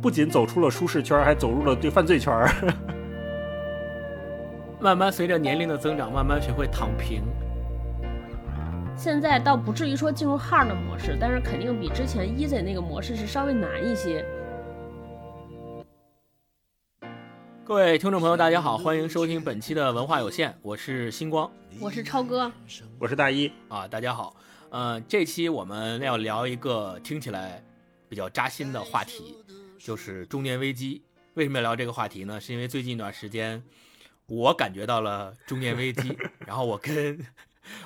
不仅走出了舒适圈，还走入了对犯罪圈。慢慢随着年龄的增长，慢慢学会躺平。现在倒不至于说进入 hard 模式，但是肯定比之前 easy 那个模式是稍微难一些。各位听众朋友，大家好，欢迎收听本期的文化有限，我是星光，我是超哥，我是大一啊，大家好。呃，这期我们要聊一个听起来比较扎心的话题，就是中年危机。为什么要聊这个话题呢？是因为最近一段时间。我感觉到了中年危机，然后我跟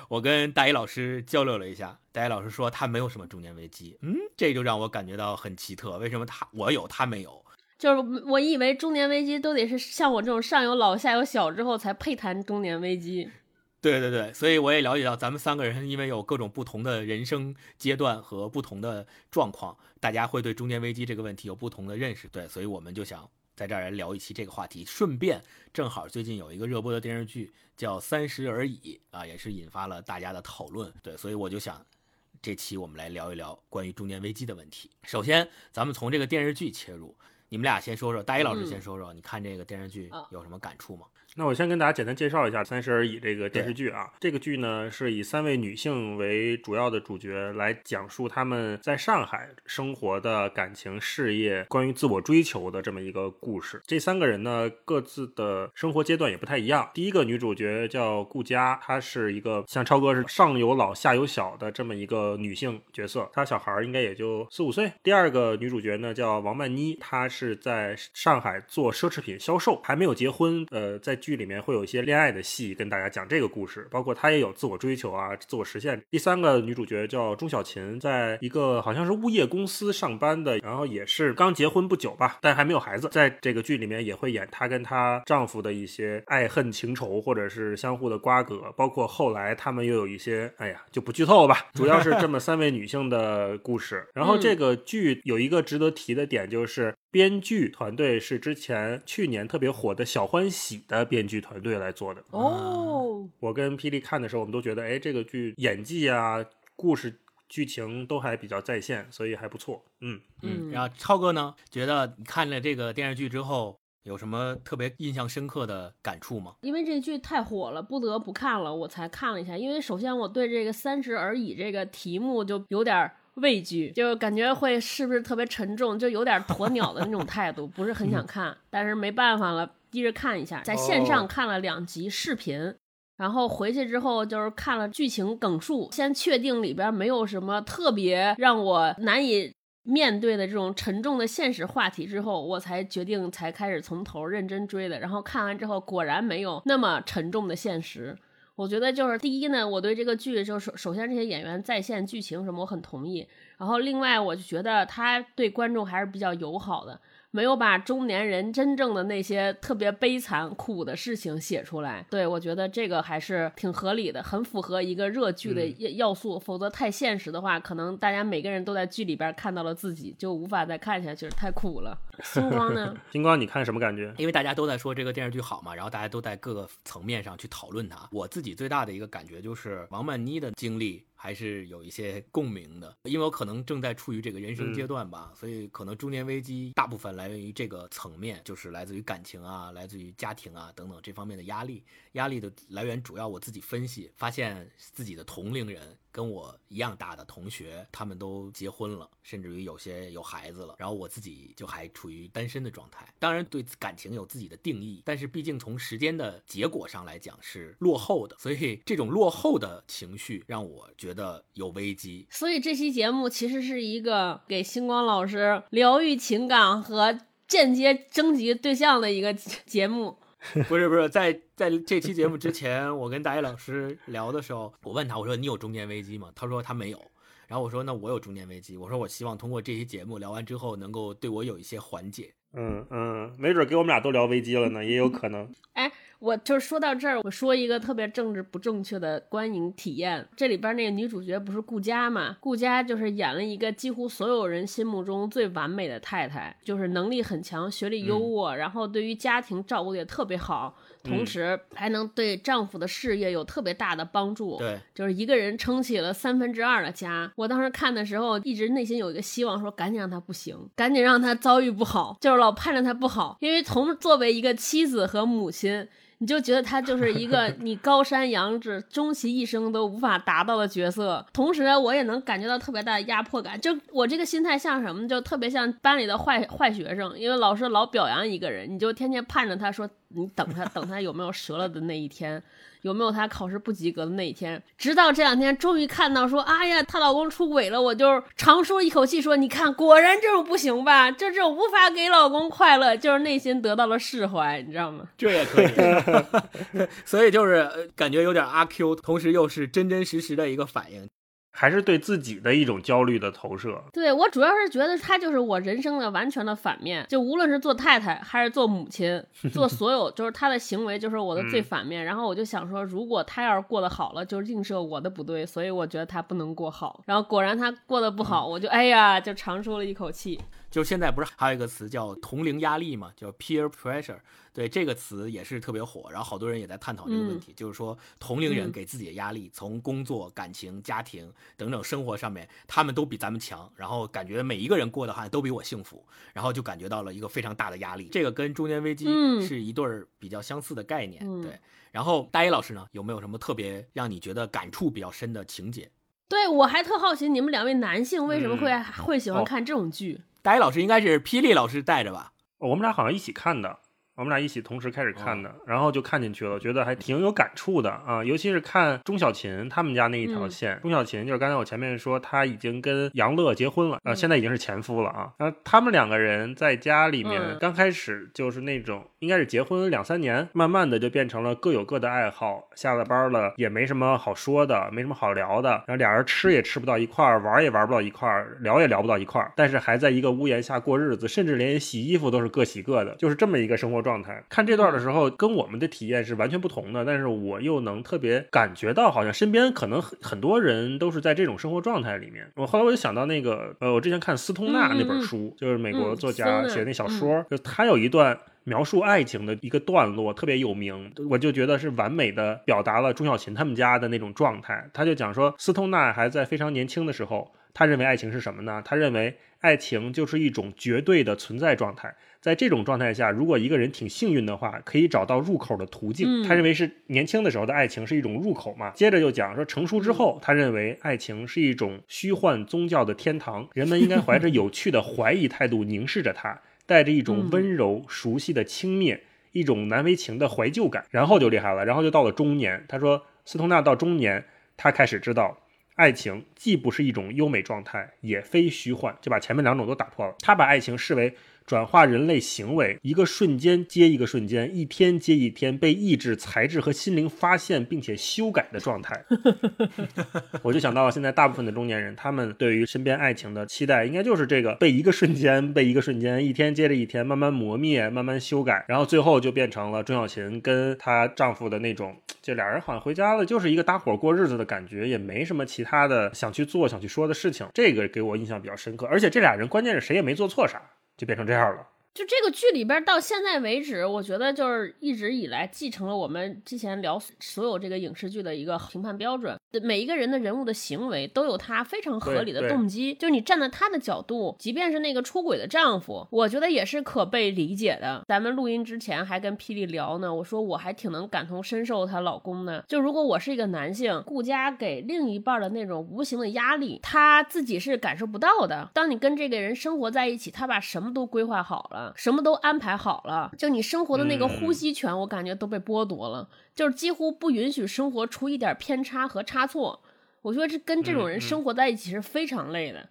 我跟大一老师交流了一下，大一老师说他没有什么中年危机，嗯，这就让我感觉到很奇特，为什么他我有他没有？就是我以为中年危机都得是像我这种上有老下有小之后才配谈中年危机。对对对，所以我也了解到咱们三个人因为有各种不同的人生阶段和不同的状况，大家会对中年危机这个问题有不同的认识。对，所以我们就想。在这儿来聊一期这个话题，顺便正好最近有一个热播的电视剧叫《三十而已》啊，也是引发了大家的讨论。对，所以我就想，这期我们来聊一聊关于中年危机的问题。首先，咱们从这个电视剧切入，你们俩先说说，大一老师先说说，你看这个电视剧有什么感触吗？那我先跟大家简单介绍一下《三十而已》这个电视剧啊。这个剧呢是以三位女性为主要的主角，来讲述她们在上海生活的感情、事业、关于自我追求的这么一个故事。这三个人呢，各自的生活阶段也不太一样。第一个女主角叫顾佳，她是一个像超哥是上有老下有小的这么一个女性角色，她小孩应该也就四五岁。第二个女主角呢叫王曼妮，她是在上海做奢侈品销售，还没有结婚。呃，在剧里面会有一些恋爱的戏，跟大家讲这个故事，包括她也有自我追求啊，自我实现。第三个女主角叫钟小琴，在一个好像是物业公司上班的，然后也是刚结婚不久吧，但还没有孩子。在这个剧里面也会演她跟她丈夫的一些爱恨情仇，或者是相互的瓜葛，包括后来他们又有一些，哎呀，就不剧透了吧。主要是这么三位女性的故事。然后这个剧有一个值得提的点，就是编剧团队是之前去年特别火的小欢喜的编剧团。队来做的哦，我跟霹雳看的时候，我们都觉得，哎，这个剧演技啊、故事、剧情都还比较在线，所以还不错。嗯嗯。然后超哥呢，觉得你看了这个电视剧之后，有什么特别印象深刻的感触吗？因为这剧太火了，不得不看了，我才看了一下。因为首先我对这个“三十而已”这个题目就有点畏惧，就感觉会是不是特别沉重，就有点鸵鸟的那种态度，不是很想看。但是没办法了。接着看一下，在线上看了两集视频，然后回去之后就是看了剧情梗述，先确定里边没有什么特别让我难以面对的这种沉重的现实话题之后，我才决定才开始从头认真追的。然后看完之后，果然没有那么沉重的现实。我觉得就是第一呢，我对这个剧就首首先这些演员在线剧情什么我很同意，然后另外我就觉得他对观众还是比较友好的。没有把中年人真正的那些特别悲惨苦的事情写出来，对我觉得这个还是挺合理的，很符合一个热剧的要素。否则太现实的话，可能大家每个人都在剧里边看到了自己，就无法再看下去，太苦了。星光呢？星光，你看什么感觉？因为大家都在说这个电视剧好嘛，然后大家都在各个层面上去讨论它。我自己最大的一个感觉就是王曼妮的经历。还是有一些共鸣的，因为我可能正在处于这个人生阶段吧，所以可能中年危机大部分来源于这个层面，就是来自于感情啊，来自于家庭啊等等这方面的压力。压力的来源主要我自己分析，发现自己的同龄人。跟我一样大的同学，他们都结婚了，甚至于有些有孩子了。然后我自己就还处于单身的状态。当然，对感情有自己的定义，但是毕竟从时间的结果上来讲是落后的，所以这种落后的情绪让我觉得有危机。所以这期节目其实是一个给星光老师疗愈情感和间接征集对象的一个节目。不是不是，在在这期节目之前，我跟大一老师聊的时候，我问他，我说你有中年危机吗？他说他没有。然后我说那我有中年危机，我说我希望通过这期节目聊完之后，能够对我有一些缓解。嗯嗯，没准给我们俩都聊危机了呢，也有可能。哎。我就是说到这儿，我说一个特别政治不正确的观影体验。这里边那个女主角不是顾佳嘛？顾佳就是演了一个几乎所有人心目中最完美的太太，就是能力很强，学历优渥，然后对于家庭照顾的也特别好。同时还能对丈夫的事业有特别大的帮助，对，就是一个人撑起了三分之二的家。我当时看的时候，一直内心有一个希望，说赶紧让他不行，赶紧让他遭遇不好，就是老盼着他不好，因为从作为一个妻子和母亲。你就觉得他就是一个你高山仰止，终其一生都无法达到的角色。同时，我也能感觉到特别大的压迫感。就我这个心态像什么？就特别像班里的坏坏学生，因为老师老表扬一个人，你就天天盼着他说，你等他，等他有没有折了的那一天。有没有她考试不及格的那一天？直到这两天，终于看到说，哎呀，她老公出轨了，我就长舒一口气，说，你看，果然这种不行吧？就这种无法给老公快乐，就是内心得到了释怀，你知道吗？这也可以，所以就是感觉有点阿 Q，同时又是真真实实的一个反应。还是对自己的一种焦虑的投射。对我主要是觉得他就是我人生的完全的反面，就无论是做太太还是做母亲，做所有 就是他的行为就是我的最反面。然后我就想说，如果他要是过得好了，就是映射我的不对，所以我觉得他不能过好。然后果然他过得不好，我就哎呀，就长舒了一口气。就现在不是还有一个词叫同龄压力嘛，叫 peer pressure。对这个词也是特别火，然后好多人也在探讨这个问题，就是说同龄人给自己的压力，从工作、感情、家庭等等生活上面，他们都比咱们强，然后感觉每一个人过的话都比我幸福，然后就感觉到了一个非常大的压力。这个跟中年危机是一对儿比较相似的概念。对，然后大一老师呢，有没有什么特别让你觉得感触比较深的情节？对我还特好奇，你们两位男性为什么会会喜欢看这种剧？大一老师应该是霹雳老师带着吧？我们俩好像一起看的。我们俩一起同时开始看的，然后就看进去了，觉得还挺有感触的啊，尤其是看钟小琴他们家那一条线。钟小琴就是刚才我前面说，他已经跟杨乐结婚了啊，现在已经是前夫了啊。然后他们两个人在家里面刚开始就是那种，应该是结婚两三年，慢慢的就变成了各有各的爱好，下了班了也没什么好说的，没什么好聊的，然后俩人吃也吃不到一块儿，玩也玩不到一块儿，聊也聊不到一块儿，但是还在一个屋檐下过日子，甚至连洗衣服都是各洗各的，就是这么一个生活。状态看这段的时候，跟我们的体验是完全不同的，但是我又能特别感觉到，好像身边可能很很多人都是在这种生活状态里面。我后来我就想到那个，呃，我之前看斯通纳那本书，就是美国作家写的那小说，就他有一段描述爱情的一个段落特别有名，我就觉得是完美的表达了钟小琴他们家的那种状态。他就讲说，斯通纳还在非常年轻的时候，他认为爱情是什么呢？他认为爱情就是一种绝对的存在状态。在这种状态下，如果一个人挺幸运的话，可以找到入口的途径。他认为是年轻的时候的爱情是一种入口嘛。接着就讲说，成熟之后，他认为爱情是一种虚幻宗教的天堂，人们应该怀着有趣的怀疑态度凝视着它，带着一种温柔熟悉的轻蔑，一种难为情的怀旧感。然后就厉害了，然后就到了中年。他说，斯通纳到中年，他开始知道，爱情既不是一种优美状态，也非虚幻，就把前面两种都打破了。他把爱情视为。转化人类行为，一个瞬间接一个瞬间，一天接一天，被意志、才智和心灵发现并且修改的状态。我就想到现在大部分的中年人，他们对于身边爱情的期待，应该就是这个被一个瞬间、被一个瞬间，一天接着一天，慢慢磨灭、慢慢修改，然后最后就变成了钟小琴跟她丈夫的那种，就俩人好像回家了，就是一个搭伙过日子的感觉，也没什么其他的想去做、想去说的事情。这个给我印象比较深刻，而且这俩人关键是谁也没做错啥。就变成这样了。就这个剧里边到现在为止，我觉得就是一直以来继承了我们之前聊所有这个影视剧的一个评判标准。每一个人的人物的行为都有他非常合理的动机，就是你站在他的角度，即便是那个出轨的丈夫，我觉得也是可被理解的。咱们录音之前还跟霹雳聊呢，我说我还挺能感同身受她老公的。就如果我是一个男性，顾家给另一半的那种无形的压力，他自己是感受不到的。当你跟这个人生活在一起，他把什么都规划好了。什么都安排好了，就你生活的那个呼吸权，我感觉都被剥夺了，就是几乎不允许生活出一点偏差和差错。我觉得这跟这种人生活在一起是非常累的。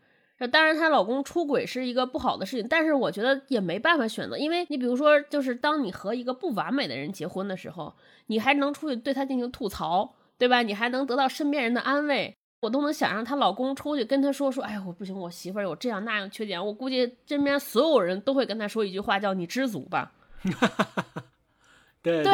当然，她老公出轨是一个不好的事情，但是我觉得也没办法选择，因为你比如说，就是当你和一个不完美的人结婚的时候，你还能出去对他进行吐槽，对吧？你还能得到身边人的安慰。我都能想让她老公出去跟她说说，哎呀，我不行，我媳妇儿有这样那样缺点。我估计身边所有人都会跟她说一句话，叫“你知足吧 ”。对对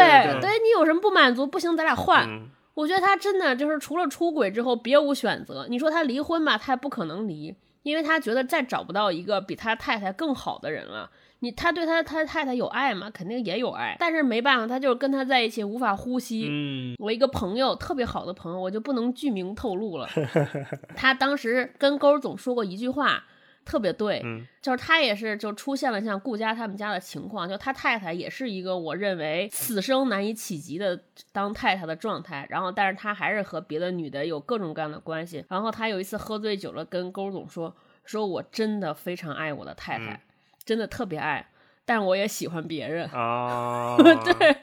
对你有什么不满足？不行，咱俩换。嗯我觉得她真的就是除了出轨之后别无选择。你说她离婚吧，她也不可能离，因为她觉得再找不到一个比她太太更好的人了。你他对他他太太有爱吗？肯定也有爱，但是没办法，他就是跟他在一起无法呼吸。嗯我一个朋友特别好的朋友，我就不能具名透露了。他当时跟勾总说过一句话，特别对，嗯就是他也是就出现了像顾家他们家的情况，就他太太也是一个我认为此生难以企及的当太太的状态，然后但是他还是和别的女的有各种各样的关系。然后他有一次喝醉酒了，跟勾总说，说我真的非常爱我的太太，嗯真的特别爱，但是我也喜欢别人。啊，对，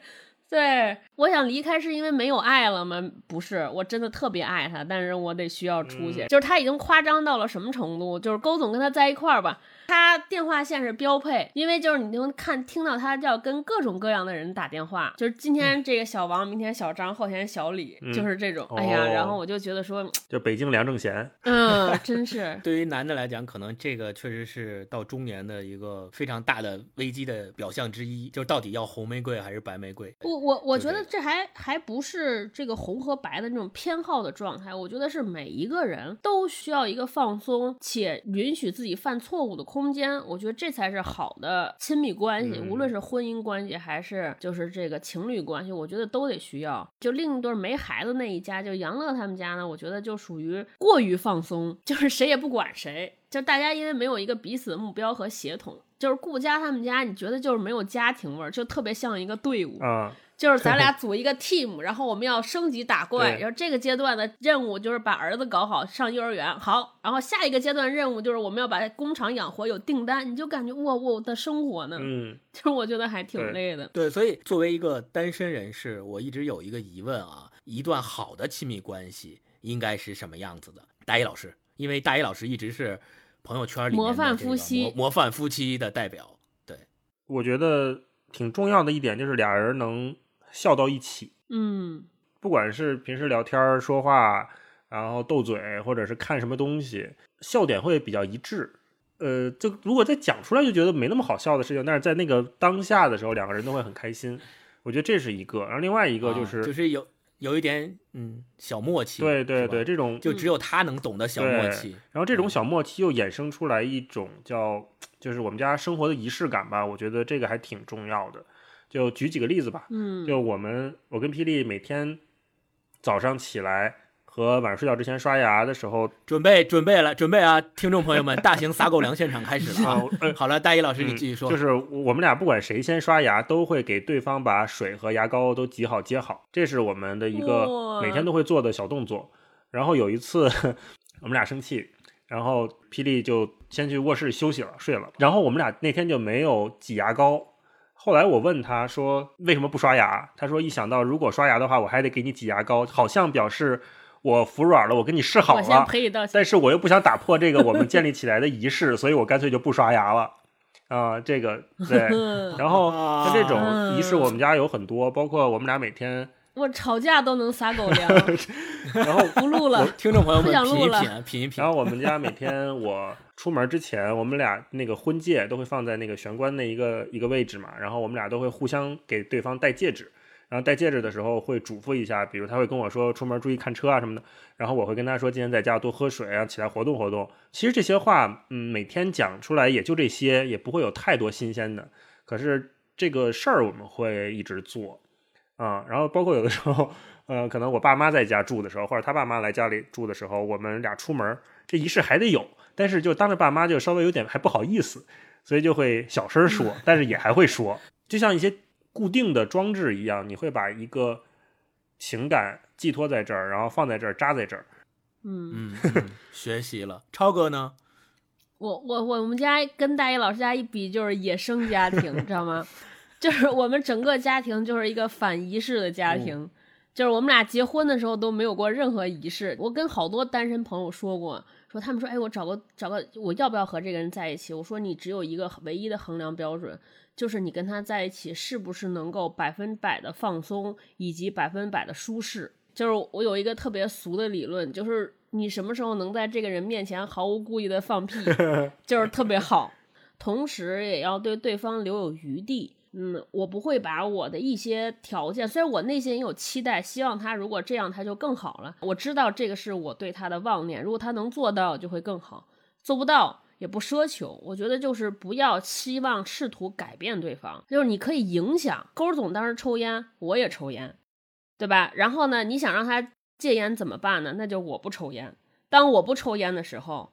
对，我想离开是因为没有爱了吗？不是，我真的特别爱他，但是我得需要出去。嗯就是他已经夸张到了什么程度？就是勾总跟他在一块儿吧，他电话线是标配，因为就是你能看听到他要跟各种各样的人打电话，就是今天这个小王，明天小张，后天小李，嗯就是这种。哎呀，哦然后我就觉得说，就北京梁正贤，嗯，真是。对于男的来讲，可能这个确实是到中年的一个非常大的危机的表象之一，就是到底要红玫瑰还是白玫瑰？我我我觉得这还还不是这个红和白的那种偏好的状态，我觉得是每一个人都需要一个放松且允许自己犯错误的空间，我觉得这才是好的亲密关系，嗯无论是婚姻关系还是就是这个情侣关系，我觉得都得需要。就另一对没孩子那一家，就杨乐他们家呢，我觉得就属于过于放松，就是谁也不管谁。就大家因为没有一个彼此的目标和协同，就是顾家他们家，你觉得就是没有家庭味儿，就特别像一个队伍，啊，就是咱俩 组一个 team，然后我们要升级打怪，然后这个阶段的任务就是把儿子搞好，上幼儿园好，然后下一个阶段任务就是我们要把工厂养活，有订单，你就感觉哇我的生活呢，嗯就是我觉得还挺累的。对，所以作为一个单身人士，我一直有一个疑问啊，一段好的亲密关系应该是什么样子的？大一老师，因为大一老师一直是朋友圈里面模范夫妻模模范夫妻的代表。对，我觉得挺重要的一点就是俩人能笑到一起，嗯不管是平时聊天儿说话，然后斗嘴，或者是看什么东西，笑点会比较一致。呃，就如果再讲出来，就觉得没那么好笑的事情，但是在那个当下的时候，两个人都会很开心。我觉得这是一个，然后另外一个就啊是，就是有有一点嗯小默契，对对对，，这种就只有他能懂得小默契。然后这种小默契又衍生出来一种叫，就是我们家生活的仪式感吧。我觉得这个还挺重要的。就举几个例子吧，嗯，就我们我跟霹雳每天早上起来和晚上睡觉之前刷牙的时候准备准备了，准备啊！听众朋友们，大型撒狗粮现场开始了啊！呃好了，大一老师你嗯继续说。就是我们俩不管谁先刷牙，都会给对方把水和牙膏都挤好接好，这是我们的一个每天都会做的小动作。然后有一次 我们俩生气，然后霹雳就先去卧室休息了，睡了。然后我们俩那天就没有挤牙膏。后来我问他说为什么不刷牙，他说一想到如果刷牙的话，我还得给你挤牙膏，好像表示我服软了，我跟你示好我先了。但是我又不想打破这个我们建立起来的仪式，所以我干脆就不刷牙了。啊、这个对。然后像这种仪式，我们家有很多，包括我们俩每天，我吵架都能撒狗粮，然后不录了。听众朋友不们品一品然。后我们家每天我出门之前，我们俩那个婚戒都会放在那个玄关的一个一个位置嘛，然后我们俩都会互相给对方戴戒指。然后戴戒指的时候会嘱咐一下，比如他会跟我说出门注意看车啊什么的，然后我会跟他说今天在家多喝水啊，起来活动活动。其实这些话，嗯，每天讲出来也就这些，也不会有太多新鲜的。可是这个事儿我们会一直做啊、然后包括有的时候，呃，可能我爸妈在家住的时候，或者他爸妈来家里住的时候，我们俩出门，这仪式还得有，但是就当着爸妈就稍微有点还不好意思，所以就会小声说，但是也还会说，就像一些固定的装置一样，你会把一个情感寄托在这儿，然后放在这儿，扎在这儿。嗯，嗯，嗯学习了。超哥呢？我我我们家跟大一老师家一比，就是野生家庭，知道吗？就是我们整个家庭就是一个反仪式的家庭，就是我们俩结婚的时候都没有过任何仪式。我跟好多单身朋友说过，说他们说，哎，我找个找个，我要不要和这个人在一起？我说你只有一个唯一的衡量标准，就是你跟他在一起是不是能够百分百的放松，以及百分百的舒适。就是我有一个特别俗的理论，就是你什么时候能在这个人面前毫无顾忌的放屁，就是特别好。同时也要对对方留有余地，嗯，我不会把我的一些条件，虽然我内心也有期待，希望他如果这样他就更好了。我知道这个是我对他的妄念，如果他能做到就会更好，做不到也不奢求。我觉得就是不要期望试图改变对方，就是你可以影响。勾总当时抽烟，我也抽烟，对吧？然后呢，你想让他戒烟怎么办呢？那就我不抽烟。当我不抽烟的时候。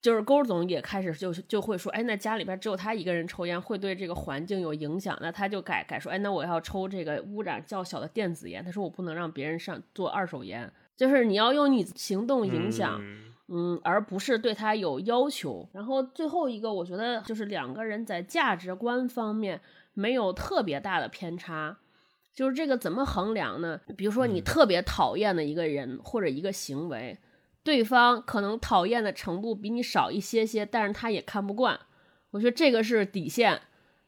就是勾总也开始就就会说，哎，那家里边只有他一个人抽烟，会对这个环境有影响。那他就改改说，哎，那我要抽这个污染较小的电子烟。他说我不能让别人上做二手烟，就是你要用你行动影响，嗯，而不是对他有要求。然后最后一个，我觉得就是两个人在价值观方面没有特别大的偏差。就是这个怎么衡量呢？比如说你特别讨厌的一个人或者一个行为。对方可能讨厌的程度比你少一些些，但是他也看不惯。我觉得这个是底线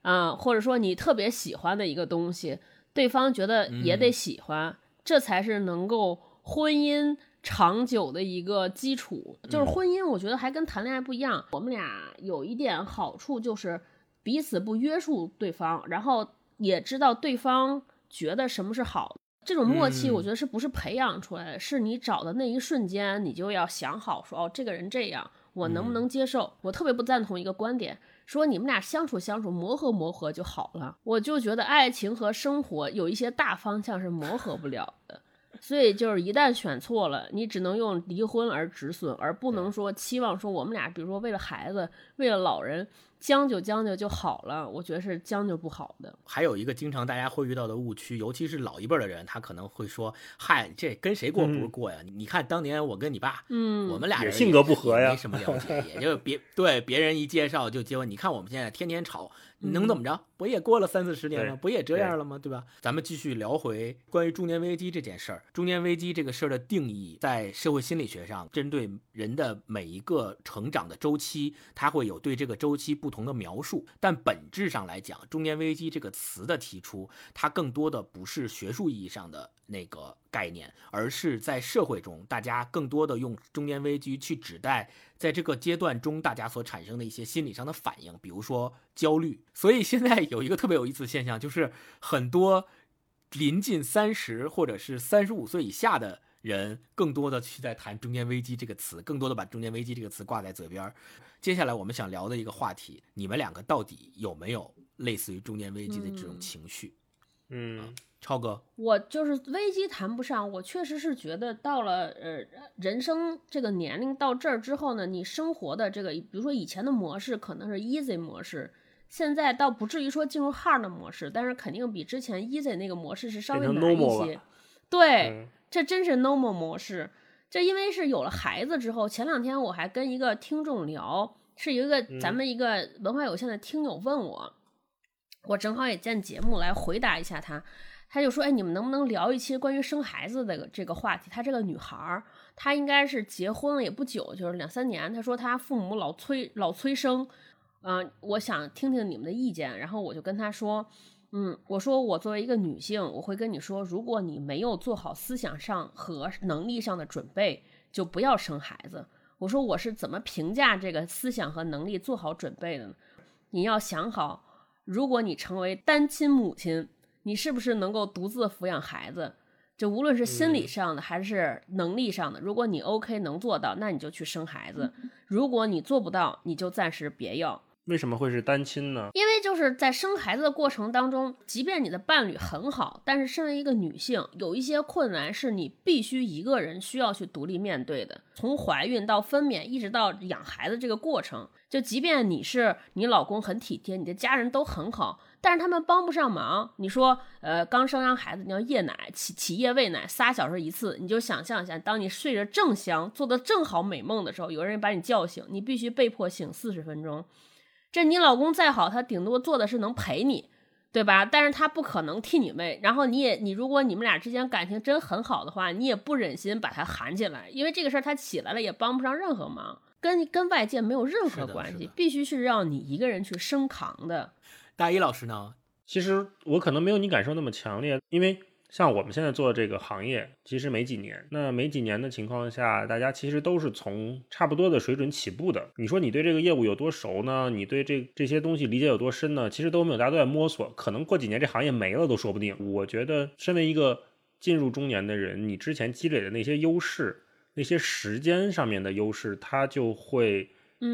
啊，或者说你特别喜欢的一个东西，对方觉得也得喜欢，这才是能够婚姻长久的一个基础。就是婚姻，我觉得还跟谈恋爱不一样。我们俩有一点好处就是彼此不约束对方，然后也知道对方觉得什么是好。这种默契，我觉得是不是培养出来的？是你找的那一瞬间，你就要想好说，哦，这个人这样，我能不能接受？我特别不赞同一个观点，说你们俩相处相处，磨合磨合就好了。我就觉得爱情和生活有一些大方向是磨合不了的，所以就是一旦选错了，你只能用离婚而止损，而不能说期望说我们俩，比如说为了孩子，为了老人。将就将就就好了，我觉得是将就不好的。还有一个经常大家会遇到的误区，尤其是老一辈的人，他可能会说：“嗨，这跟谁过不是过呀？你看当年我跟你爸，嗯，我们俩人性格不合呀，没什么了解，也就别对别人一介绍就结婚。你看我们现在天天吵。”能怎么着？不也过了三四十年了，不也这样了吗？对吧？咱们继续聊回关于中年危机这件事儿。中年危机这个事儿的定义，在社会心理学上，针对人的每一个成长的周期，它会有对这个周期不同的描述。但本质上来讲，中年危机这个词的提出，它更多的不是学术意义上的。那个概念，而是在社会中，大家更多的用中年危机去指代在这个阶段中大家所产生的一些心理上的反应，比如说焦虑。所以现在有一个特别有意思的现象，就是很多临近三十或者是三十五岁以下的人，更多的去在谈中年危机这个词，更多的把中年危机这个词挂在嘴边。接下来我们想聊的一个话题，你们两个到底有没有类似于中年危机的这种情绪？嗯。超哥，我就是危机谈不上，我确实是觉得到了呃人生这个年龄到这儿之后呢，你生活的这个，比如说以前的模式可能是 easy 模式，现在倒不至于说进入 hard 模式，但是肯定比之前 easy 那个模式是稍微难一些。对，这真是 normal 模式。这因为是有了孩子之后，前两天我还跟一个听众聊，是一个咱们一个文化有限的听友问我，我正好也见节目来回答一下他。他就说：“哎，你们能不能聊一期关于生孩子的这个话题？她这个女孩儿，她应该是结婚了也不久，就是两三年。她说她父母老催老催生，嗯，我想听听你们的意见。然后我就跟她说，嗯，我说我作为一个女性，我会跟你说，如果你没有做好思想上和能力上的准备，就不要生孩子。我说我是怎么评价这个思想和能力做好准备的呢？你要想好，如果你成为单亲母亲。”你是不是能够独自抚养孩子？就无论是心理上的还是能力上的，如果你 OK 能做到，那你就去生孩子；如果你做不到，你就暂时别要。为什么会是单亲呢？因为就是在生孩子的过程当中，即便你的伴侣很好，但是身为一个女性，有一些困难是你必须一个人需要去独立面对的。从怀孕到分娩，一直到养孩子这个过程，就即便你是你老公很体贴，你的家人都很好。但是他们帮不上忙。你说，呃，刚生完孩子，你要夜奶，起起夜喂奶，仨小时一次，你就想象一下，当你睡着正香，做的正好美梦的时候，有人把你叫醒，你必须被迫醒四十分钟。这你老公再好，他顶多做的是能陪你，对吧？但是他不可能替你喂。然后你也，你如果你们俩之间感情真很好的话，你也不忍心把他喊起来，因为这个事儿他起来了也帮不上任何忙，跟跟外界没有任何关系，必须是让你一个人去生扛的。大一老师呢？其实我可能没有你感受那么强烈，因为像我们现在做的这个行业，其实没几年。那没几年的情况下，大家其实都是从差不多的水准起步的。你说你对这个业务有多熟呢？你对这这些东西理解有多深呢？其实都没有，大家都在摸索。可能过几年这行业没了都说不定。我觉得，身为一个进入中年的人，你之前积累的那些优势，那些时间上面的优势，它就会。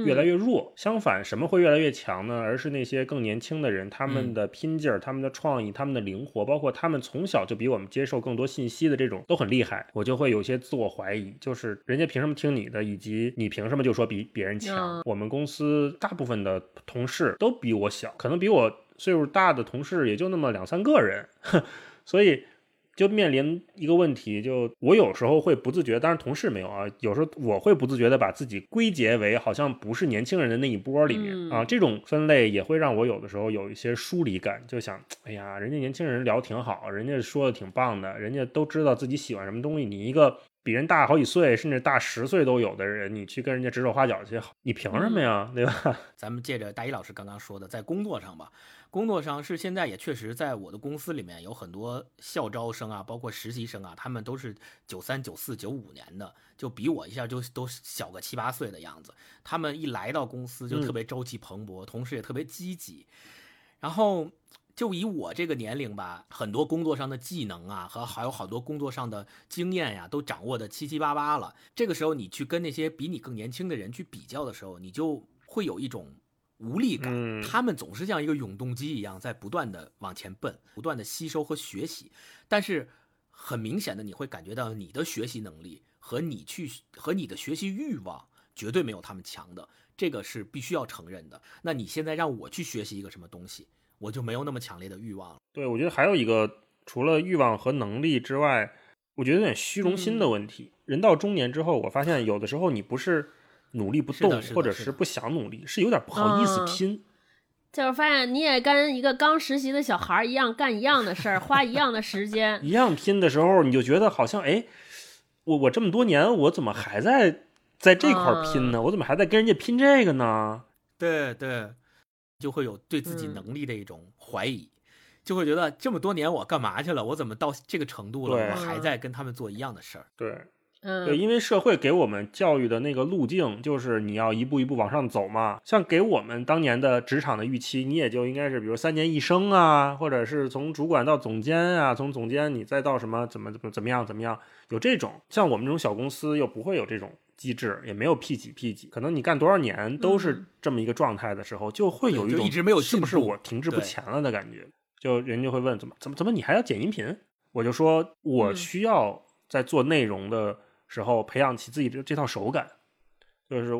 越来越弱，相反，什么会越来越强呢？而是那些更年轻的人，他们的拼劲儿、他们的创意、他们的灵活，包括他们从小就比我们接受更多信息的这种，都很厉害。我就会有些自我怀疑，就是人家凭什么听你的，以及你凭什么就说比别人强？我们公司大部分的同事都比我小，可能比我岁数大的同事也就那么两三个人，所以。就面临一个问题，就我有时候会不自觉，当然同事没有啊，有时候我会不自觉的把自己归结为好像不是年轻人的那一波里面啊，这种分类也会让我有的时候有一些疏离感，就想，哎呀，人家年轻人聊挺好，人家说的挺棒的，人家都知道自己喜欢什么东西，你一个比人大好几岁，甚至大十岁都有的人，你去跟人家指手画脚去，你凭什么呀，对吧？咱们借着大一老师刚刚说的，在工作上吧。工作上是现在也确实在我的公司里面有很多校招生啊，包括实习生啊，他们都是九三、九四、九五年的，就比我一下就都小个七八岁的样子。他们一来到公司就特别朝气蓬勃，同时也特别积极。然后就以我这个年龄吧，很多工作上的技能啊，和还有好多工作上的经验呀，都掌握的七七八八了。这个时候你去跟那些比你更年轻的人去比较的时候，你就会有一种。无力感，他们总是像一个永动机一样在不断的往前奔，不断的吸收和学习。但是很明显的，你会感觉到你的学习能力和你去和你的学习欲望绝对没有他们强的，这个是必须要承认的。那你现在让我去学习一个什么东西，我就没有那么强烈的欲望了。对，我觉得还有一个除了欲望和能力之外，我觉得有点虚荣心的问题。人到中年之后，我发现有的时候你不是。努力不动，或者是不想努力，是有点不好意思拼。就是发现你也跟一个刚实习的小孩一样，干一样的事儿，花一样的时间，一样拼的时候，你就觉得好像哎，我我这么多年，我怎么还在在这块拼呢？我怎么还在跟人家拼这个呢？对对，就会有对自己能力的一种怀疑，就会觉得这么多年我干嘛去了？我怎么到这个程度了？我还在跟他们做一样的事儿？对。对，因为社会给我们教育的那个路径就是你要一步一步往上走嘛。像给我们当年的职场的预期，你也就应该是比如三年一升啊，或者是从主管到总监啊，从总监你再到什么怎么怎么怎么样怎么样，有这种。像我们这种小公司又不会有这种机制，也没有 P 几 P 几，可能你干多少年都是这么一个状态的时候，就会有一种一直没有是不是我停滞不前了的感觉。就人就会问怎么怎么怎么你还要剪音频？我就说我需要在做内容的。时候培养起自己的这套手感，就是，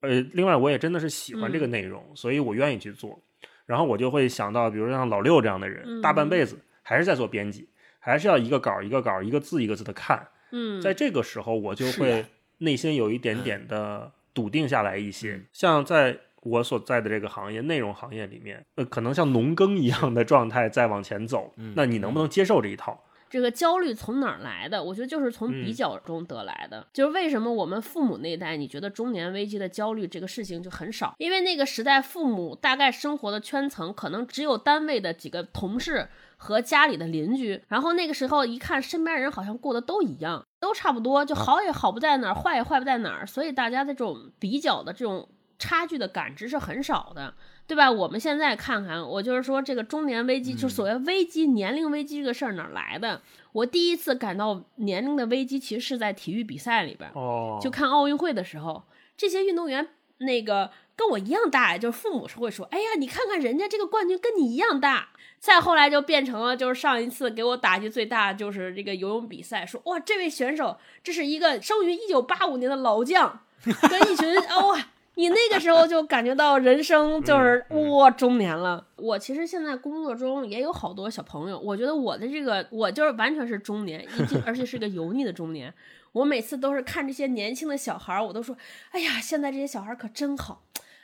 呃，另外我也真的是喜欢这个内容，所以我愿意去做。然后我就会想到，比如像老六这样的人，大半辈子还是在做编辑，还是要一个稿一个稿，一个字一个字的看。嗯，在这个时候，我就会内心有一点点的笃定下来一些。像在我所在的这个行业，内容行业里面，呃，可能像农耕一样的状态在往前走。那你能不能接受这一套？这个焦虑从哪儿来的？我觉得就是从比较中得来的。就是为什么我们父母那一代，你觉得中年危机的焦虑这个事情就很少？因为那个时代，父母大概生活的圈层可能只有单位的几个同事和家里的邻居。然后那个时候一看，身边人好像过得都一样，都差不多，就好也好不在哪儿，坏也坏不在哪儿。所以大家的这种比较的这种差距的感知是很少的。对吧？我们现在看看，我就是说，这个中年危机，就是所谓危机、年龄危机这个事儿哪来的？我第一次感到年龄的危机，其实是在体育比赛里边哦，就看奥运会的时候，这些运动员那个跟我一样大，就是父母是会说，哎呀，你看看人家这个冠军跟你一样大。再后来就变成了，就是上一次给我打击最大就是这个游泳比赛，说哇，这位选手这是一个生于一九八五年的老将，跟一群哇。你那个时候就感觉到人生就是哇中年了。我其实现在工作中也有好多小朋友，我觉得我的这个我就是完全是中年，已经 而且是个油腻的中年。我每次都是看这些年轻的小孩，我都说，哎呀，现在这些小孩可真好，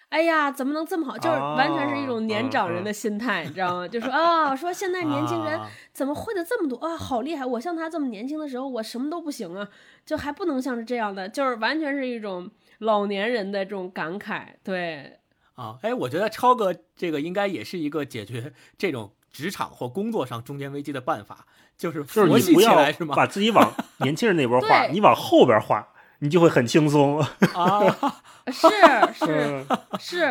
哎呀，怎么能这么好？就是完全是一种年长人的心态，你知道吗？就说啊，说现在年轻人怎么会的这么多啊，好厉害！我像他这么年轻的时候，我什么都不行啊，就还不能像是这样的，就是完全是一种。老年人的这种感慨，对啊，哎，我觉得超哥这个应该也是一个解决这种职场或工作上中年危机的办法，就是就是你不要起来是吗？把自己往 年轻人那边画，你往后边画，你就会很轻松。啊，是是嗯是，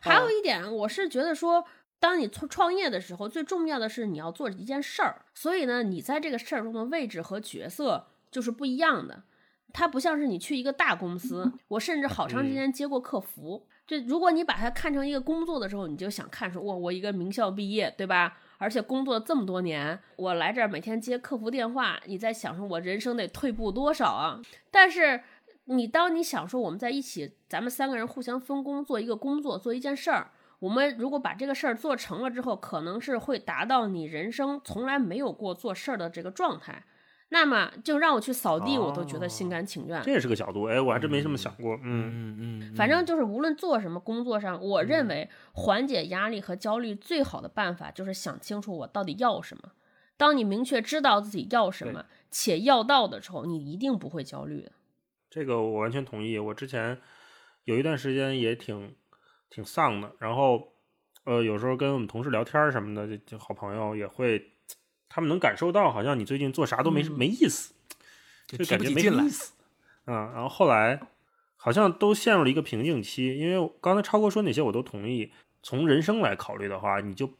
还有一点，我是觉得说，当你创创业的时候，最重要的是你要做一件事儿，所以呢，你在这个事儿中的位置和角色就是不一样的。它不像是你去一个大公司，我甚至好长时间接过客服。这如果你把它看成一个工作的时候，你就想看说，哇，我一个名校毕业，对吧？而且工作这么多年，我来这儿每天接客服电话，你在想说，我人生得退步多少啊？但是你当你想说我们在一起，咱们三个人互相分工做一个工作，做一件事儿，我们如果把这个事儿做成了之后，可能是会达到你人生从来没有过做事儿的这个状态。那么就让我去扫地，我都觉得心甘情愿。这也是个角度，哎，我还真没这么想过。嗯，嗯嗯，反正就是无论做什么工作上，我认为缓解压力和焦虑最好的办法就是想清楚我到底要什么。当你明确知道自己要什么，且要到的时候，你一定不会焦虑的。这个我完全同意。我之前有一段时间也挺挺丧的，然后呃，有时候跟我们同事聊天什么的，就就好朋友也会，他们能感受到，好像你最近做啥都没、嗯没意思，就感觉没意思。嗯，然后后来好像都陷入了一个瓶颈期，因为刚才超哥说那些我都同意。从人生来考虑的话，你就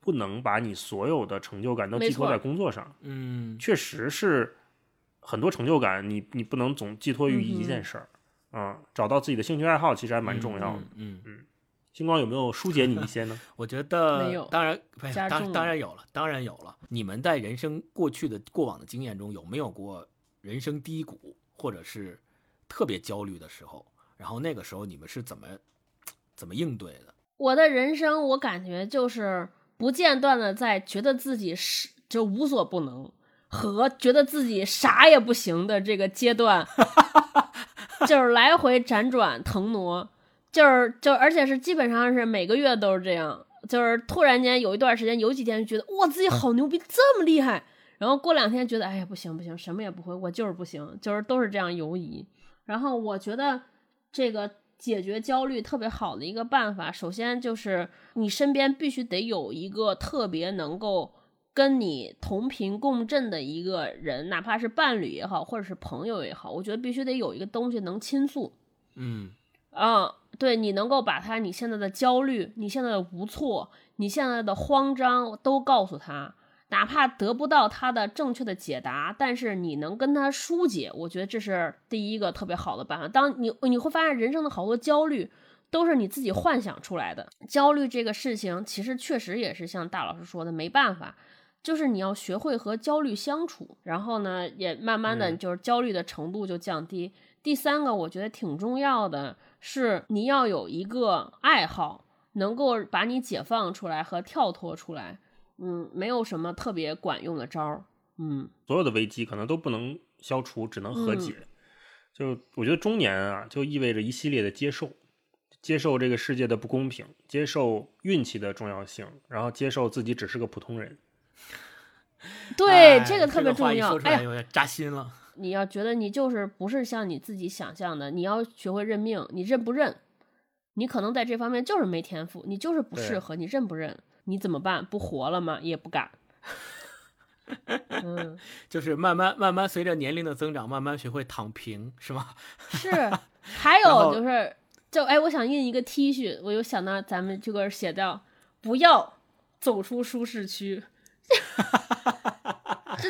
不能把你所有的成就感都寄托在工作上。嗯，确实是很多成就感，你你不能总寄托于一件事儿。嗯，找到自己的兴趣爱好其实还蛮重要的。嗯。嗯，星光有没有疏解你一些呢？我觉得没有当然，当当然有了，当然有了。你们在人生过去的过往的经验中，有没有过人生低谷，或者是特别焦虑的时候？然后那个时候你们是怎么怎么应对的？我的人生，我感觉就是不间断的在觉得自己是就无所不能和觉得自己啥也不行的这个阶段，就是来回辗转腾挪，就是就而且是基本上是每个月都是这样，就是突然间有一段时间，有几天就觉得哇自己好牛逼，这么厉害，然后过两天觉得哎呀不行不行，什么也不会，我就是不行，就是都是这样游移。然后我觉得这个解决焦虑特别好的一个办法，首先就是你身边必须得有一个特别能够跟你同频共振的一个人，哪怕是伴侣也好，或者是朋友也好，我觉得必须得有一个东西能倾诉。嗯嗯，对你能够把他你现在的焦虑、你现在的无措、你现在的慌张都告诉他，哪怕得不到他的正确的解答，但是你能跟他疏解，我觉得这是第一个特别好的办法。当你你会发现人生的好多焦虑都是你自己幻想出来的。焦虑这个事情，其实确实也是像大老师说的，没办法。就是你要学会和焦虑相处，然后呢，也慢慢的嗯就是焦虑的程度就降低。第三个，我觉得挺重要的是，你要有一个爱好，能够把你解放出来和跳脱出来。嗯，没有什么特别管用的招儿。嗯，所有的危机可能都不能消除，只能和解。就我觉得中年啊，就意味着一系列的接受，接受这个世界的不公平，接受运气的重要性，然后接受自己只是个普通人。对，哎这个特别重要。哎呀，说出来有点扎心了。你要觉得你就是不是像你自己想象的，你要学会认命。你认不认？你可能在这方面就是没天赋，你就是不适合，你认不认？你怎么办？不活了吗？也不敢。嗯，就是慢慢慢慢随着年龄的增长，慢慢学会躺平，是吗？是。还有就是，就哎，我想印一个 T 恤，我又想到咱们这个写到不要走出舒适区。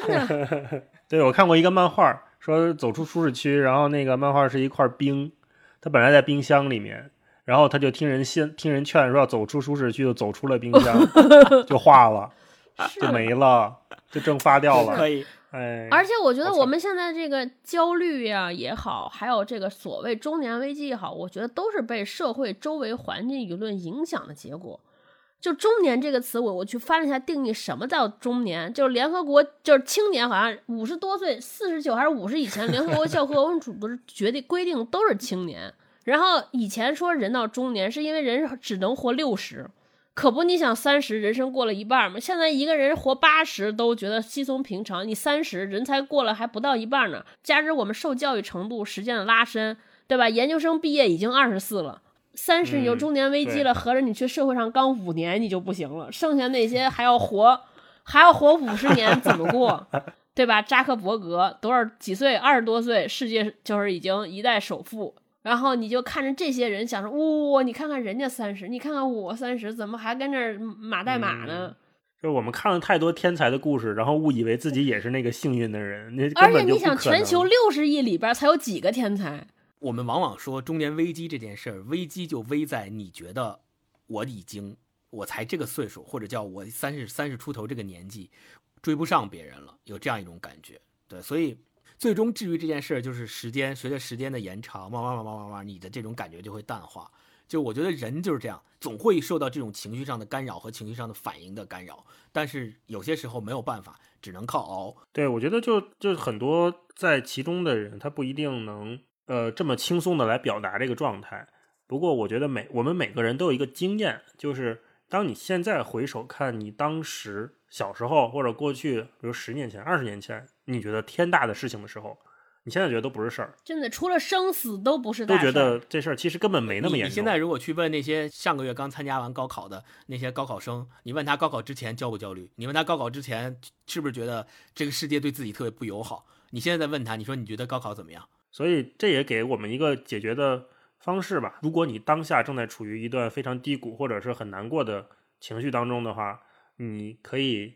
对我看过一个漫画，说走出舒适区，然后那个漫画是一块冰，他本来在冰箱里面，然后他就听人先听人劝说要走出舒适区，就走出了冰箱，就化了，就没了，就蒸发掉了。可以，哎，而且我觉得我们现在这个焦虑呀也好，还有这个所谓中年危机也好，我觉得都是被社会周围环境舆论影响的结果。就中年这个词，我我去翻了一下定义，什么叫中年？就是联合国就是青年，好像五十多岁，四十九还是五十以前，联合国教科文组织 决定规定都是青年。然后以前说人到中年，是因为人只能活六十，可不，你想三十人生过了一半嘛？现在一个人活八十都觉得稀松平常，你三十人才过了还不到一半呢。加之我们受教育程度时间的拉伸，对吧？研究生毕业已经二十四了，三十你就嗯中年危机了，合着你去社会上刚五年你就不行了，剩下那些还要活，还要活五十年，怎么过？对吧？扎克伯格多少几岁？二十多岁，世界就是已经一代首富。然后你就看着这些人，想着哇，你看看人家三十，你看看我三十，怎么还跟这马代马呢？就是我们看了太多天才的故事，然后误以为自己也是那个幸运的人。那而且你想，全球六十亿里边才有几个天才？我们往往说中年危机这件事儿，危机就危在你觉得我已经我才这个岁数，或者叫我三十三十出头这个年纪。追不上别人了，有这样一种感觉，对，所以最终至于这件事儿，就是时间随着时间的延长，慢慢慢慢慢慢，你的这种感觉就会淡化。就我觉得人就是这样，总会受到这种情绪上的干扰和情绪上的反应的干扰，但是有些时候没有办法，只能靠熬。对，我觉得就就很多在其中的人，他不一定能呃这么轻松的来表达这个状态。不过我觉得每我们每个人都有一个经验，就是当你现在回首看你当时。小时候或者过去，比如十年前、二十年前，你觉得天大的事情的时候，你现在觉得都不是事儿。真的，除了生死都不是大事。都觉得这事儿其实根本没那么严重。你现在如果去问那些上个月刚参加完高考的那些高考生，你问他高考之前焦不焦虑？你问他高考之前是不是觉得这个世界对自己特别不友好？你现在再问他，你说你觉得高考怎么样？所以这也给我们一个解决的方式吧。如果你当下正在处于一段非常低谷或者是很难过的情绪当中的话。你可以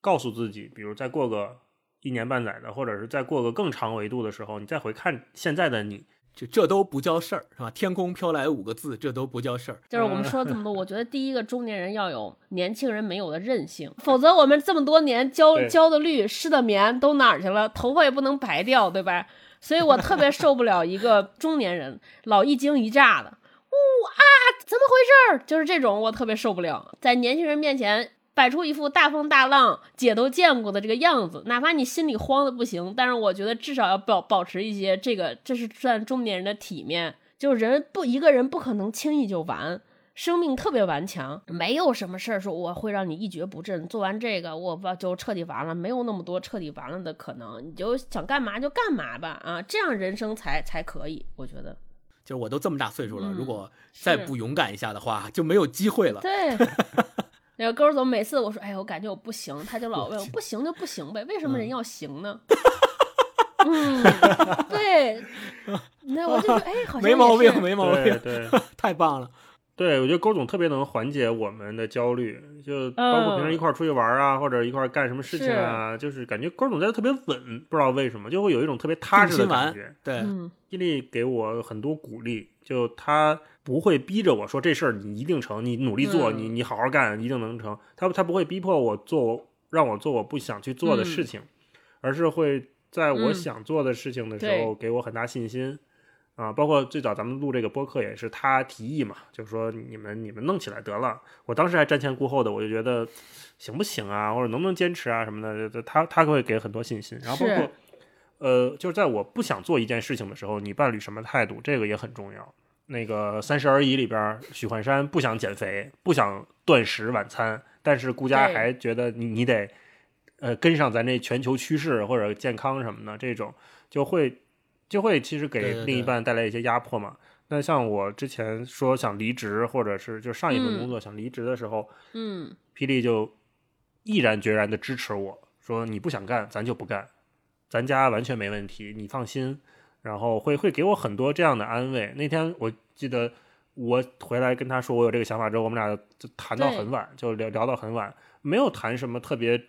告诉自己，比如再过个一年半载的，或者是再过个更长维度的时候，你再回看现在的你，就这都不叫事儿，是吧？天空飘来五个字，这都不叫事儿。就是我们说这么多，我觉得第一个中年人要有年轻人没有的韧性，否则我们这么多年焦焦的绿、湿的棉都哪儿去了？头发也不能白掉，对吧？所以我特别受不了一个中年人老一惊一乍的，呜啊，怎么回事儿？就是这种我特别受不了，在年轻人面前。摆出一副大风大浪姐都见过的这个样子，哪怕你心里慌的不行，但是我觉得至少要保保持一些这个，这是算中年人的体面。就人不一个人不可能轻易就完，生命特别顽强，没有什么事儿说我会让你一蹶不振。做完这个，我不就彻底完了？没有那么多彻底完了的可能，你就想干嘛就干嘛吧啊，这样人生才才可以。我觉得，就是我都这么大岁数了，如果再不勇敢一下的话，就没有机会了。对。那个勾总每次我说，哎呀，我感觉我不行，他就老问我，不行就不行呗，为什么人要行呢？嗯，对，那我就说，哎，好像没毛病，没毛病，对，太棒了。对，我觉得勾总特别能缓解我们的焦虑，就包括平时一块儿出去玩啊，或者一块儿干什么事情啊，就是感觉勾总在特别稳，不知道为什么，就会有一种特别踏实的感觉。对，伊利给我很多鼓励，就他。不会逼着我说这事儿你一定成，你努力做，你你好好干，一定能成。他他不会逼迫我做，让我做我不想去做的事情，而是会在我想做的事情的时候给我很大信心。啊，包括最早咱们录这个播客也是他提议嘛，就是说你们你们弄起来得了。我当时还瞻前顾后的，我就觉得行不行啊，或者能不能坚持啊什么的。他他会给很多信心。然后包括呃，就是在我不想做一件事情的时候，你伴侣什么态度，这个也很重要。那个《三十而已》里边，许幻山不想减肥，不想断食晚餐，但是顾佳还觉得你你得，呃，跟上咱这全球趋势或者健康什么的，这种就会就会其实给另一半带来一些压迫嘛。那像我之前说想离职，或者是就上一份工作想离职的时候，嗯，霹雳就毅然决然的支持我说你不想干，咱就不干，咱家完全没问题，你放心。然后会会给我很多这样的安慰。那天我记得我回来跟他说我有这个想法之后，我们俩就谈到很晚，就聊聊到很晚，没有谈什么特别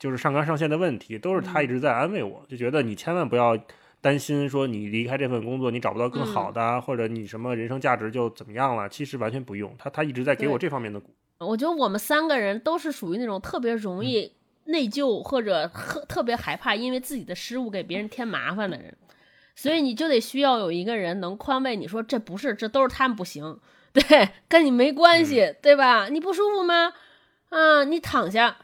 就是上纲上线的问题，都是他一直在安慰我，就觉得你千万不要担心说你离开这份工作你找不到更好的，或者你什么人生价值就怎么样了。其实完全不用，他他一直在给我这方面的鼓。我觉得我们三个人都是属于那种特别容易内疚或者特特别害怕因为自己的失误给别人添麻烦的人。所以你就得需要有一个人能宽慰你说这不是，这都是他们不行，对，跟你没关系，对吧？你不舒服吗？啊，你躺下。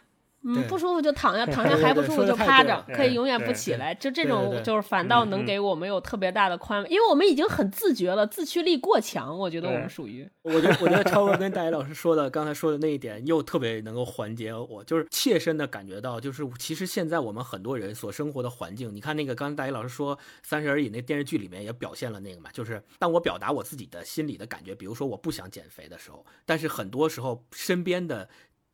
嗯，不舒服就躺下，躺下还不舒服就趴着，可以永远不起来。就这种，就是反倒能给我们有特别大的宽慰，因为我们已经很自觉了，自驱力过强。我觉得我们属于。我觉得，我觉得超哥跟大一老师说的刚才说的那一点，又特别能够缓解我，就是切身的感觉到，就是其实现在我们很多人所生活的环境，你看那个刚才大一老师说《三十而已》那电视剧里面也表现了那个嘛，就是当我表达我自己的心里的感觉，比如说我不想减肥的时候，但是很多时候身边的。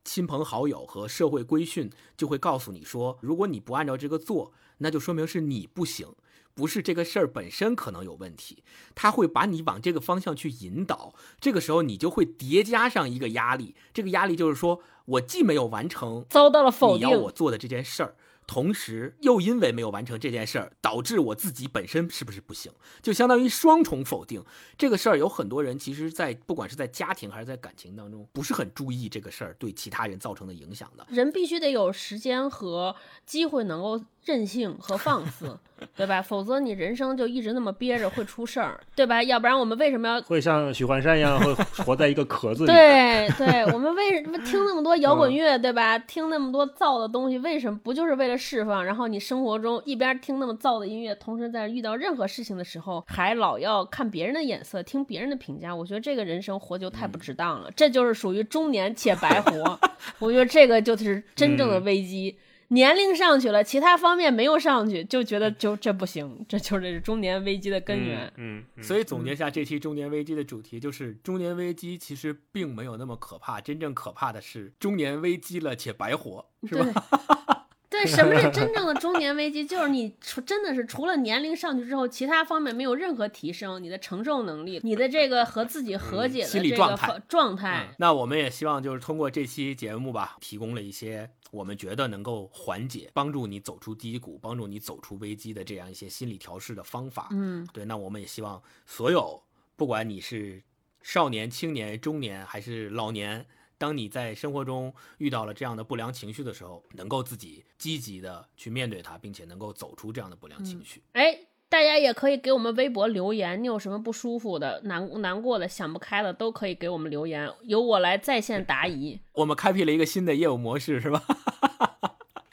亲朋好友和社会规训就会告诉你说，如果你不按照这个做，那就说明是你不行，不是这个事儿本身可能有问题。他会把你往这个方向去引导，这个时候你就会叠加上一个压力，这个压力就是说我既没有完成遭到了否定你要，我做的这件事儿。同时，又因为没有完成这件事儿，导致我自己本身是不是不行，就相当于双重否定。这个事儿有很多人其实在，不管是在家庭还是在感情当中，不是很注意这个事儿对其他人造成的影响的。人必须得有时间和机会能够任性和放肆，对吧？否则你人生就一直那么憋着，会出事儿，对吧？要不然我们为什么要？会像许幻山一样，会活在一个壳子里。对对，我们为什么听那么多摇滚乐，对吧？听那么多燥的东西，为什么不就是为了释放？然后你生活中一边听那么燥的音乐，同时在遇到任何事情的时候，还老要看别人的眼色，听别人的评价，我觉得这个人生活就太不值当了。这就是属于中年且白活，我觉得这个就是真正的危机。年龄上去了，其他方面没有上去，就觉得就这不行，这就是中年危机的根源。嗯，嗯，所以总结下这期中年危机的主题就是：中年危机其实并没有那么可怕，真正可怕的是中年危机了且白活，是吧？对，什么是真正的中年危机？就是你除真的是除了年龄上去之后，其他方面没有任何提升，你的承受能力，你的这个和自己和解的心理这个状态状态嗯，那我们也希望就是通过这期节目吧，提供了一些我们觉得能够缓解、帮助你走出低谷、帮助你走出危机的这样一些心理调试的方法。嗯，对，那我们也希望所有，不管你是少年、青年、中年还是老年，当你在生活中遇到了这样的不良情绪的时候，能够自己积极的去面对它，并且能够走出这样的不良情绪。哎，大家也可以给我们微博留言，你有什么不舒服的、难难过的、想不开的，都可以给我们留言，由我来在线答疑。我们开辟了一个新的业务模式，是吧？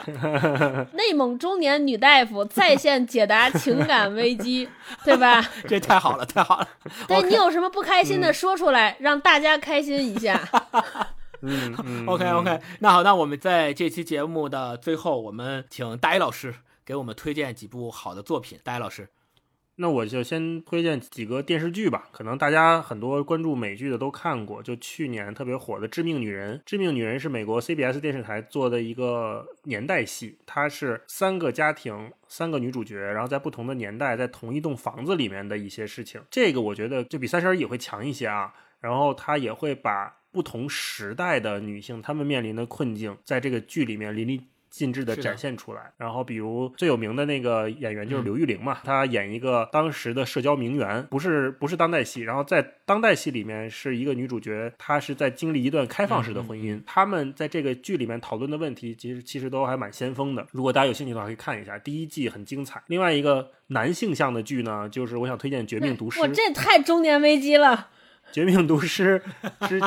内蒙中年女大夫在线解答情感危机，对吧？这太好了，太好了。对你有什么不开心的，说出来，让大家开心一下。嗯嗯 OK 嗯 OK，那好，那我们在这期节目的最后，我们请大一老师给我们推荐几部好的作品。大一老师，那我就先推荐几个电视剧吧，可能大家很多关注美剧的都看过，就去年特别火的《致命女人》。《致命女人》是美国 CBS 电视台做的一个年代戏，它是三个家庭、三个女主角，然后在不同的年代，在同一栋房子里面的一些事情。这个我觉得就比《三十而已》会强一些啊。然后它也会把不同时代的女性她们面临的困境，在这个剧里面淋漓尽致的展现出来。然后，比如最有名的那个演员就是嗯刘玉玲嘛，她演一个当时的社交名媛，不是不是当代戏。然后在当代戏里面是一个女主角，她是在经历一段开放式的婚姻。他们在这个剧里面讨论的问题，其实其实都还蛮先锋的。如果大家有兴趣的话，可以看一下，第一季很精彩。另外一个男性向的剧呢，就是我想推荐《绝命毒师》。我这太中年危机了。《绝命毒师》之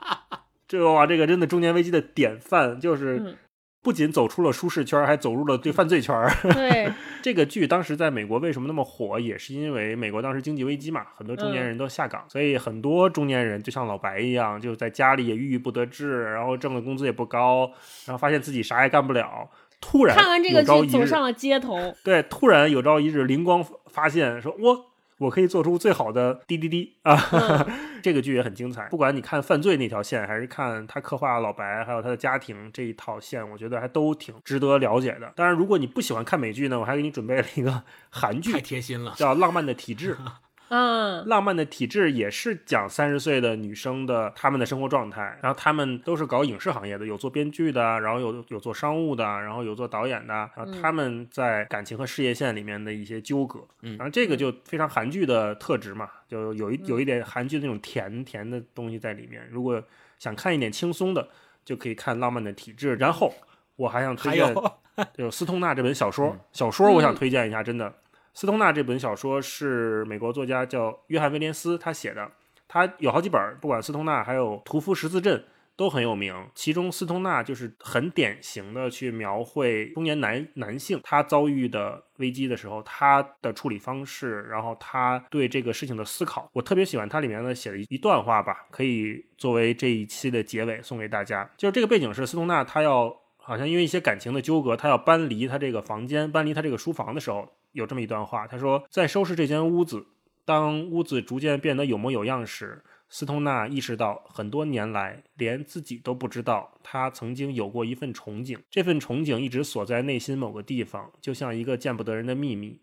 这个哇，这个真的中年危机的典范，就是嗯不仅走出了舒适圈，还走入了对犯罪圈儿。对，这个剧当时在美国为什么那么火，也是因为美国当时经济危机嘛，很多中年人都下岗，所以很多中年人就像老白一样，就在家里也郁郁不得志，然后挣的工资也不高，然后发现自己啥也干不了。突然看完这个剧走上了街头。对，突然有朝一日灵光发现，说我我可以做出最好的滴滴滴啊！嗯 这个剧也很精彩，不管你看犯罪那条线，还是看他刻画老白还有他的家庭这一套线，我觉得还都挺值得了解的。当然，如果你不喜欢看美剧呢，我还给你准备了一个韩剧太，贴心了。叫《浪漫的体质》。嗯，浪漫的体质也是讲三十岁的女生的她们的生活状态，然后她们都是搞影视行业的，有做编剧的，然后有有做商务的，然后有做导演的，然后她们在感情和事业线里面的一些纠葛，嗯。然后这个就非常韩剧的特质嘛，就有一有一点韩剧那种甜甜的东西在里面。如果想看一点轻松的，就可以看《浪漫的体质》，然后我还想推还荐有，就斯通纳这本小说，嗯。小说我想推荐一下，真的。斯通纳这本小说是美国作家叫约翰威廉斯他写的，他有好几本，不管斯通纳还有屠夫十字镇都很有名。其中斯通纳就是很典型的去描绘中年男男性他遭遇的危机的时候，他的处理方式，然后他对这个事情的思考。我特别喜欢它里面呢写的一段话吧，可以作为这一期的结尾送给大家。就是这个背景是斯通纳他要好像因为一些感情的纠葛，他要搬离他这个房间，搬离他这个书房的时候，有这么一段话，他说：“在收拾这间屋子，当屋子逐渐变得有模有样时，斯通纳意识到，很多年来连自己都不知道，他曾经有过一份憧憬，这份憧憬一直锁在内心某个地方，就像一个见不得人的秘密。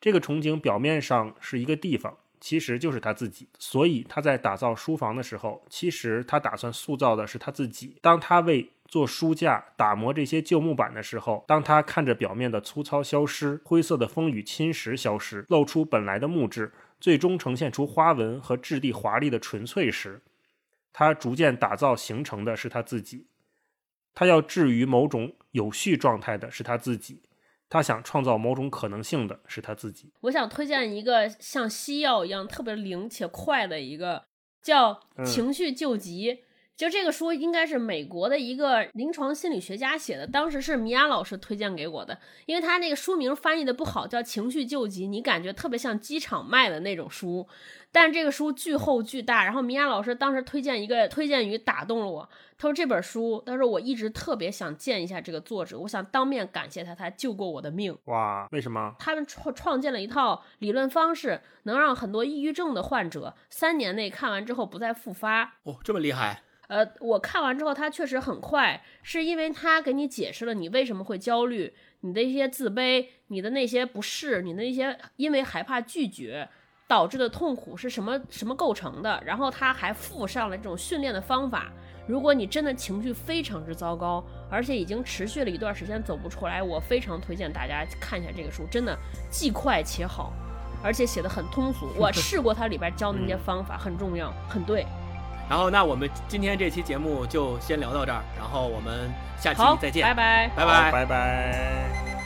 这个憧憬表面上是一个地方，其实就是他自己。所以他在打造书房的时候，其实他打算塑造的是他自己。当他为做书架打磨这些旧木板的时候，当他看着表面的粗糙消失，灰色的风雨侵蚀消失，露出本来的木质。最终呈现出花纹和质地华丽的纯粹时，他逐渐打造形成的是他自己。他要置于某种有序状态的是他自己。他想创造某种可能性的是他自己。我想推荐一个像西药一样特别灵且快的一个叫《情绪救急》。就这个书应该是美国的一个临床心理学家写的，当时是米娅老师推荐给我的，因为他那个书名翻译的不好，叫《情绪救急》，你感觉特别像机场卖的那种书，但是这个书巨厚巨大。然后米娅老师当时推荐一个推荐语打动了我，他说这本书，他说我一直特别想见一下这个作者，我想当面感谢他，他救过我的命。哇，为什么？他们创创建了一套理论方式，能让很多抑郁症的患者三年内看完之后不再复发。哦，这么厉害。呃，我看完之后，他确实很快，是因为他给你解释了你为什么会焦虑，你的一些自卑，你的那些不适，你的一些因为害怕拒绝导致的痛苦是什么什么构成的。然后他还附上了这种训练的方法，如果你真的情绪非常之糟糕，而且已经持续了一段时间走不出来，我非常推荐大家看一下这个书，真的既快且好，而且写的很通俗。我试过它里边教的那些方法，很重要，很对。然后，那我们今天这期节目就先聊到这儿，然后我们下期再见，拜拜，拜拜，拜拜。